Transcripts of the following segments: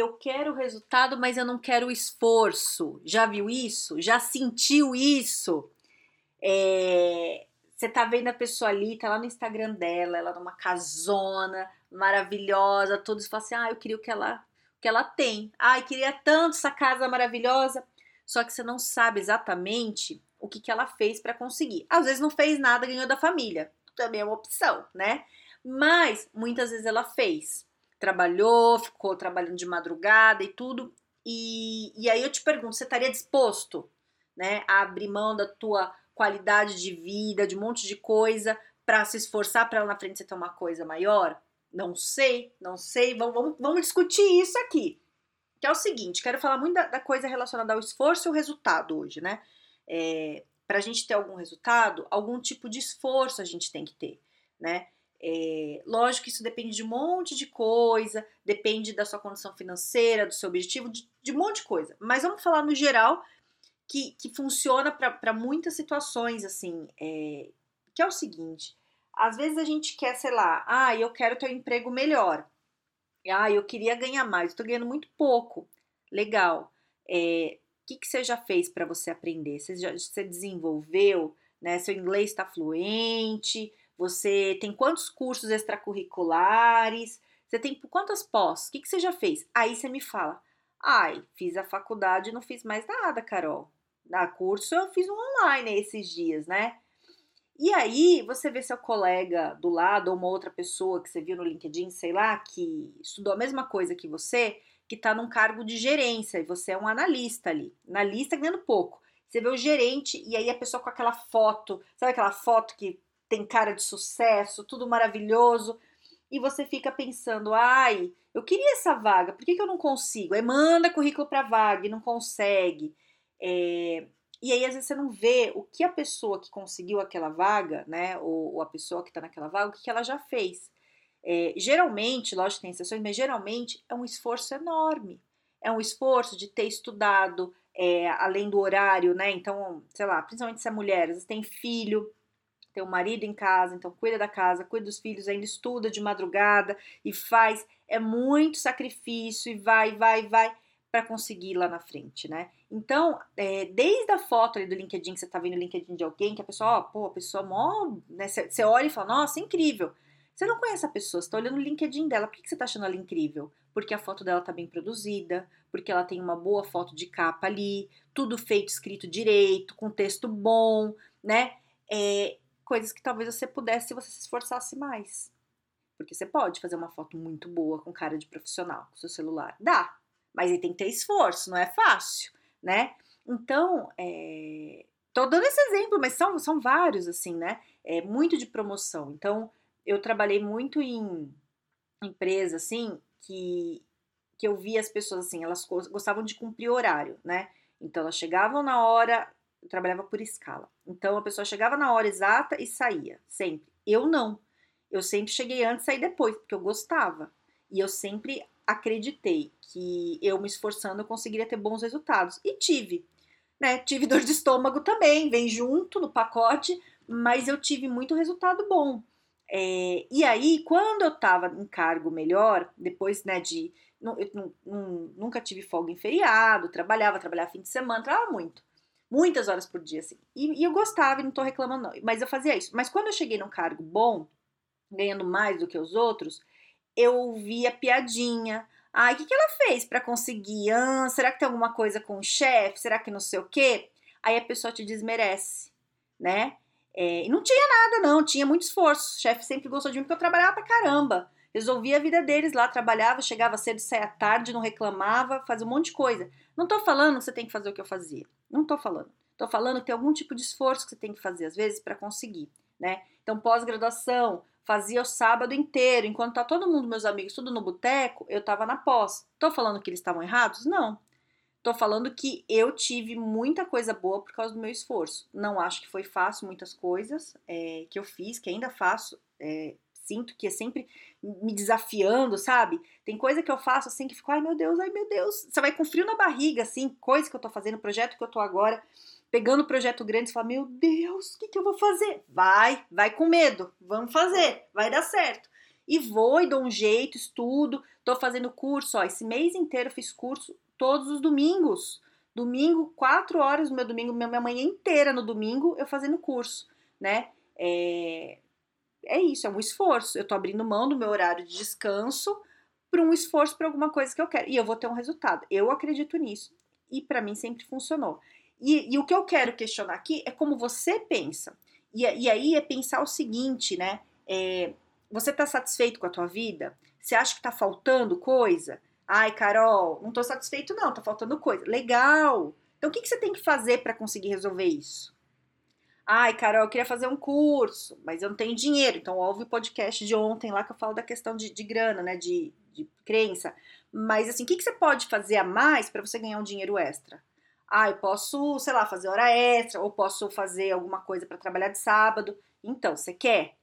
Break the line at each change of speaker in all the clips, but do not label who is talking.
Eu quero o resultado, mas eu não quero o esforço. Já viu isso? Já sentiu isso? É, você tá vendo a pessoa ali, tá lá no Instagram dela, ela numa casona maravilhosa, todos falam assim: ah, eu queria o que ela, o que ela tem. Ai, queria tanto essa casa maravilhosa. Só que você não sabe exatamente o que, que ela fez para conseguir. Às vezes não fez nada, ganhou da família. Também é uma opção, né? Mas muitas vezes ela fez trabalhou, ficou trabalhando de madrugada e tudo. E, e aí eu te pergunto, você estaria disposto né, a abrir mão da tua qualidade de vida, de um monte de coisa, para se esforçar para lá na frente você ter uma coisa maior? Não sei, não sei. Vamos, vamos, vamos discutir isso aqui. Que é o seguinte, quero falar muito da, da coisa relacionada ao esforço e ao resultado hoje, né? É, para a gente ter algum resultado, algum tipo de esforço a gente tem que ter, né? É, lógico que isso depende de um monte de coisa, depende da sua condição financeira, do seu objetivo, de, de um monte de coisa. Mas vamos falar no geral que, que funciona para muitas situações, assim, é, que é o seguinte: às vezes a gente quer, sei lá, ah, eu quero ter um emprego melhor. Ah, eu queria ganhar mais, estou ganhando muito pouco. Legal. É, o que, que você já fez para você aprender? Você já você desenvolveu? Né? Seu inglês está fluente? Você tem quantos cursos extracurriculares? Você tem quantas pós? O que, que você já fez? Aí você me fala, ai, fiz a faculdade e não fiz mais nada, Carol. Na curso eu fiz um online esses dias, né? E aí você vê seu colega do lado ou uma outra pessoa que você viu no LinkedIn, sei lá, que estudou a mesma coisa que você, que está num cargo de gerência e você é um analista ali, analista ganhando pouco. Você vê o gerente e aí a pessoa com aquela foto, sabe aquela foto que tem cara de sucesso, tudo maravilhoso, e você fica pensando, ai, eu queria essa vaga, por que, que eu não consigo? Aí manda currículo para vaga e não consegue. É, e aí, às vezes, você não vê o que a pessoa que conseguiu aquela vaga, né, ou, ou a pessoa que está naquela vaga, o que, que ela já fez. É, geralmente, lógico que tem exceções, mas geralmente é um esforço enorme. É um esforço de ter estudado é, além do horário, né? Então, sei lá, principalmente se é mulher, às vezes tem filho, tem um marido em casa, então cuida da casa, cuida dos filhos, ainda estuda de madrugada e faz. É muito sacrifício e vai, vai, vai para conseguir lá na frente, né? Então, é, desde a foto ali do LinkedIn, que você tá vendo o LinkedIn de alguém, que a pessoa, ó, pô, a pessoa mó, né? Você olha e fala, nossa, incrível. Você não conhece a pessoa, você tá olhando o LinkedIn dela, por que, que você tá achando ela incrível? Porque a foto dela tá bem produzida, porque ela tem uma boa foto de capa ali, tudo feito, escrito direito, com texto bom, né? É, coisas que talvez você pudesse se você se esforçasse mais. Porque você pode fazer uma foto muito boa com cara de profissional com seu celular. Dá, mas aí tem que ter esforço, não é fácil, né? Então, é... tô dando esse exemplo, mas são, são vários, assim, né? É muito de promoção. Então, eu trabalhei muito em empresa, assim, que, que eu via as pessoas, assim, elas gostavam de cumprir horário, né? Então, elas chegavam na hora, eu trabalhava por escala. Então a pessoa chegava na hora exata e saía, sempre. Eu não. Eu sempre cheguei antes e saí depois, porque eu gostava. E eu sempre acreditei que eu me esforçando eu conseguiria ter bons resultados. E tive. Né? Tive dor de estômago também, vem junto no pacote, mas eu tive muito resultado bom. É, e aí, quando eu tava em cargo melhor, depois né, de. Eu, nunca tive folga em feriado, trabalhava, trabalhava fim de semana, trabalhava muito muitas horas por dia, assim. E, e, eu gostava e não tô reclamando, não. Mas eu fazia isso. Mas quando eu cheguei num cargo bom, ganhando mais do que os outros, eu via piadinha. Ai, o que, que ela fez para conseguir? Ah, será que tem alguma coisa com o chefe? Será que não sei o quê? Aí a pessoa te desmerece, né? É, e não tinha nada, não, tinha muito esforço. O chefe sempre gostou de mim porque eu trabalhava pra caramba. Resolvia a vida deles lá, trabalhava, chegava cedo, saía tarde, não reclamava, fazia um monte de coisa. Não tô falando que você tem que fazer o que eu fazia. Não tô falando. Tô falando que tem algum tipo de esforço que você tem que fazer, às vezes, para conseguir, né? Então, pós-graduação, fazia o sábado inteiro, enquanto tá todo mundo, meus amigos, tudo no boteco, eu tava na pós. Tô falando que eles estavam errados? Não. Tô falando que eu tive muita coisa boa por causa do meu esforço. Não acho que foi fácil muitas coisas é, que eu fiz, que ainda faço. É, sinto que é sempre me desafiando, sabe? Tem coisa que eu faço assim que fico, ai meu Deus, ai meu Deus. Você vai com frio na barriga, assim, coisa que eu tô fazendo, projeto que eu tô agora, pegando projeto grande, você fala, meu Deus, o que, que eu vou fazer? Vai, vai com medo, vamos fazer, vai dar certo. E vou e dou um jeito, estudo, tô fazendo curso, ó, esse mês inteiro fiz curso todos os domingos. Domingo, quatro horas do meu domingo, minha manhã inteira no domingo, eu fazendo curso, né? É, é isso, é um esforço. Eu tô abrindo mão do meu horário de descanso para um esforço para alguma coisa que eu quero. E eu vou ter um resultado. Eu acredito nisso. E para mim sempre funcionou. E, e, o que eu quero questionar aqui é como você pensa. E, e aí é pensar o seguinte, né? É, você tá satisfeito com a tua vida? Você acha que tá faltando coisa? Ai, Carol, não tô satisfeito, não, tá faltando coisa. Legal! Então, o que, que você tem que fazer para conseguir resolver isso? Ai, Carol, eu queria fazer um curso, mas eu não tenho dinheiro. Então, ouve o podcast de ontem lá que eu falo da questão de, de grana, né? De, de crença. Mas, assim, o que, que você pode fazer a mais para você ganhar um dinheiro extra? Ah, eu posso, sei lá, fazer hora extra, ou posso fazer alguma coisa para trabalhar de sábado. Então, você quer?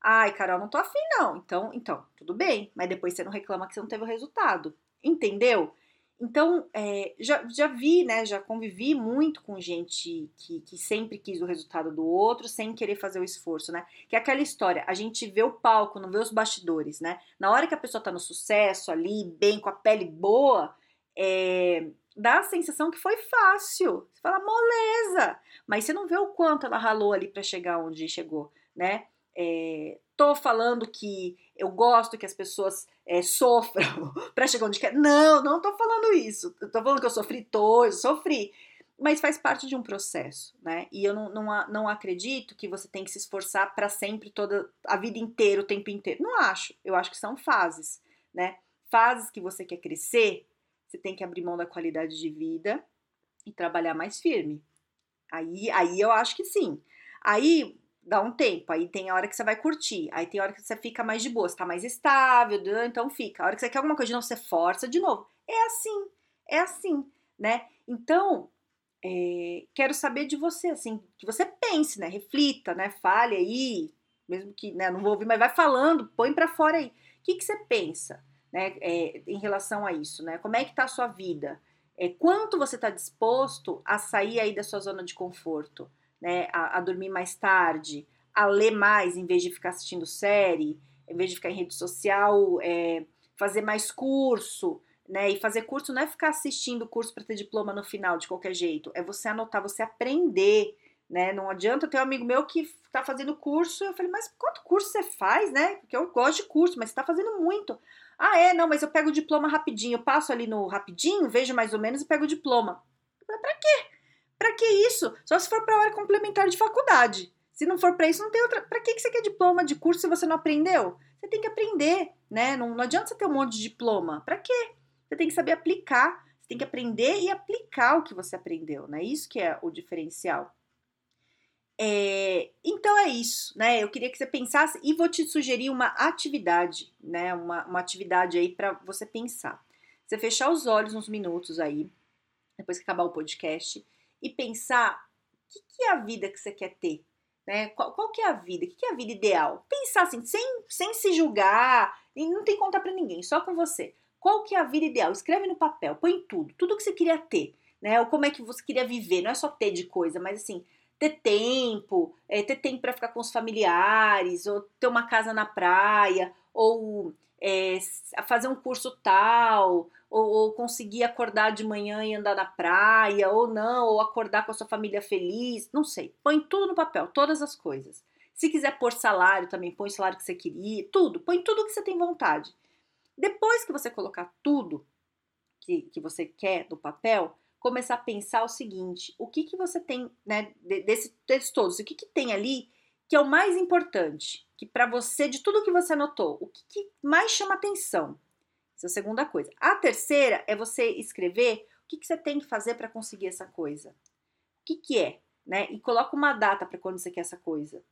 Ai, Carol, não tô afim, não. Então, então, tudo bem. Mas depois você não reclama que você não teve o resultado. Entendeu? Então, é, já, já vi, né? Já convivi muito com gente que, que sempre quis o resultado do outro sem querer fazer o esforço, né? Que é aquela história, a gente vê o palco, não vê os bastidores, né? Na hora que a pessoa tá no sucesso ali, bem, com a pele boa, é, dá a sensação que foi fácil. Você fala, moleza! Mas você não vê o quanto ela ralou ali para chegar onde chegou, né? É, tô falando que eu gosto que as pessoas é, sofram para chegar onde quer. Não, não tô falando isso. Eu tô falando que eu sofri, eu sofri. Mas faz parte de um processo, né? E eu não, não, não acredito que você tem que se esforçar para sempre, toda a vida inteira, o tempo inteiro. Não acho. Eu acho que são fases, né? Fases que você quer crescer, você tem que abrir mão da qualidade de vida e trabalhar mais firme. Aí, aí eu acho que sim. Aí dá um tempo, aí tem a hora que você vai curtir, aí tem a hora que você fica mais de boa, você tá mais estável, então fica. A hora que você quer alguma coisa de novo, você força de novo. É assim, é assim, né? Então, é, quero saber de você, assim, que você pense, né? Reflita, né? Fale aí, mesmo que, né, não vou ouvir, mas vai falando, põe para fora aí. O que, que você pensa, né, é, em relação a isso, né? Como é que tá a sua vida? É, quanto você está disposto a sair aí da sua zona de conforto? Né, a, a dormir mais tarde, a ler mais em vez de ficar assistindo série, em vez de ficar em rede social, é, fazer mais curso, né? E fazer curso não é ficar assistindo curso para ter diploma no final de qualquer jeito, é você anotar, você aprender, né? Não adianta ter um amigo meu que está fazendo curso, eu falei, mas quanto curso você faz, né? Porque eu gosto de curso, mas você está fazendo muito. Ah, é, não, mas eu pego o diploma rapidinho, eu passo ali no rapidinho, vejo mais ou menos e pego o diploma. Para quê? Para que isso? Só se for para hora complementar de faculdade. Se não for para isso, não tem outra. Para que você quer diploma de curso se você não aprendeu? Você tem que aprender, né? Não, não adianta você ter um monte de diploma. Para quê? Você tem que saber aplicar. Você tem que aprender e aplicar o que você aprendeu, né? Isso que é o diferencial. É, então é isso, né? Eu queria que você pensasse e vou te sugerir uma atividade, né? Uma, uma atividade aí para você pensar. Você fechar os olhos uns minutos aí, depois que acabar o podcast, e pensar o que, que, é a vida que você quer ter, né? Qual, qual que é a vida? O que, que, é a vida ideal? Pensar assim, sem, sem se julgar, e não tem que contar para ninguém, só com você. Qual que é a vida ideal? Escreve no papel, põe tudo, tudo que você queria ter, né? Ou como é que você queria viver, não é só ter de coisa, mas assim, ter tempo, é, ter tempo para ficar com os familiares, ou ter uma casa na praia, ou é, fazer um curso tal, ou, ou, conseguir acordar de manhã e andar na praia, ou não, ou acordar com a sua família feliz, não sei. Põe tudo no papel, todas as coisas. Se quiser pôr salário também, põe o salário que você queria, tudo, põe tudo que você tem vontade. Depois que você colocar tudo que, que você quer no papel, começar a pensar o seguinte: o que, que você tem, né, desse texto todos, o que, que tem ali que é o mais importante, que para você, de tudo que você anotou, o que, que mais chama atenção? Essa é a segunda coisa. A terceira é você escrever o que, que você tem que fazer para conseguir essa coisa. O que, que é? Né? E coloca uma data para quando você quer essa coisa.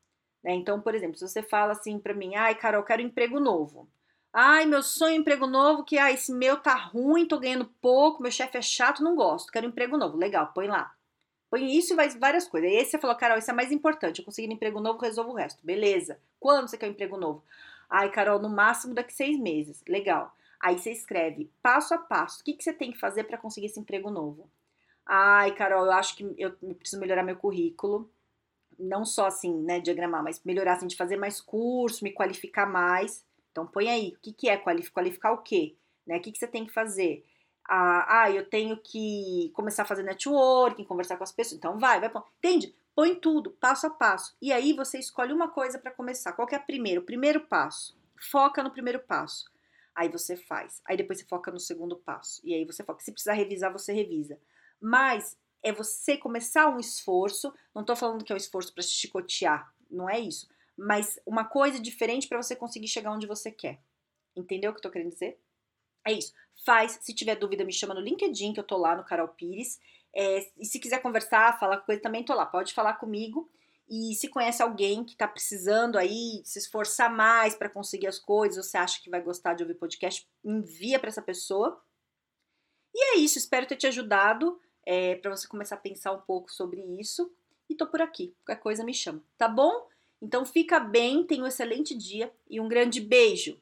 Né? Então, por exemplo, se você fala assim para mim, ai, Carol, quero um emprego novo. Ai, meu sonho é emprego novo, que ah, esse meu tá ruim, tô ganhando pouco, meu chefe é chato, não gosto, quero um emprego novo. Legal, põe lá. Põe isso e várias coisas. Aí você falou, Carol, isso é mais importante. Eu consegui um emprego novo, resolvo o resto. Beleza. Quando você quer um emprego novo? Ai, Carol, no máximo daqui seis meses. Legal. Aí você escreve passo a passo. O que, que você tem que fazer para conseguir esse emprego novo? Ai, Carol, eu acho que eu preciso melhorar meu currículo. Não só assim, né, diagramar, mas melhorar assim, de fazer mais curso, me qualificar mais. Então põe aí, o que, que é qualificar? Qualificar o quê? Né? O que, que você tem que fazer? Ah, ah, eu tenho que começar a fazer networking, conversar com as pessoas. Então vai, vai, entende? Põe tudo, passo a passo. E aí você escolhe uma coisa para começar. Qual é a primeira? O primeiro passo. Foca no primeiro passo. Aí você faz. Aí depois você foca no segundo passo. E aí você foca. Se precisar revisar, você revisa. Mas é você começar um esforço. Não tô falando que é um esforço para chicotear. Não é isso. Mas uma coisa diferente para você conseguir chegar onde você quer. Entendeu o que eu tô querendo dizer? É isso. Faz. Se tiver dúvida, me chama no LinkedIn, que eu tô lá no Carol Pires. É, e se quiser conversar, falar coisa, também tô lá. Pode falar comigo. E se conhece alguém que está precisando aí se esforçar mais para conseguir as coisas, você acha que vai gostar de ouvir podcast, envia para essa pessoa. E é isso, espero ter te ajudado é, para você começar a pensar um pouco sobre isso. E tô por aqui, qualquer coisa me chama, tá bom? Então fica bem, tenha um excelente dia e um grande beijo!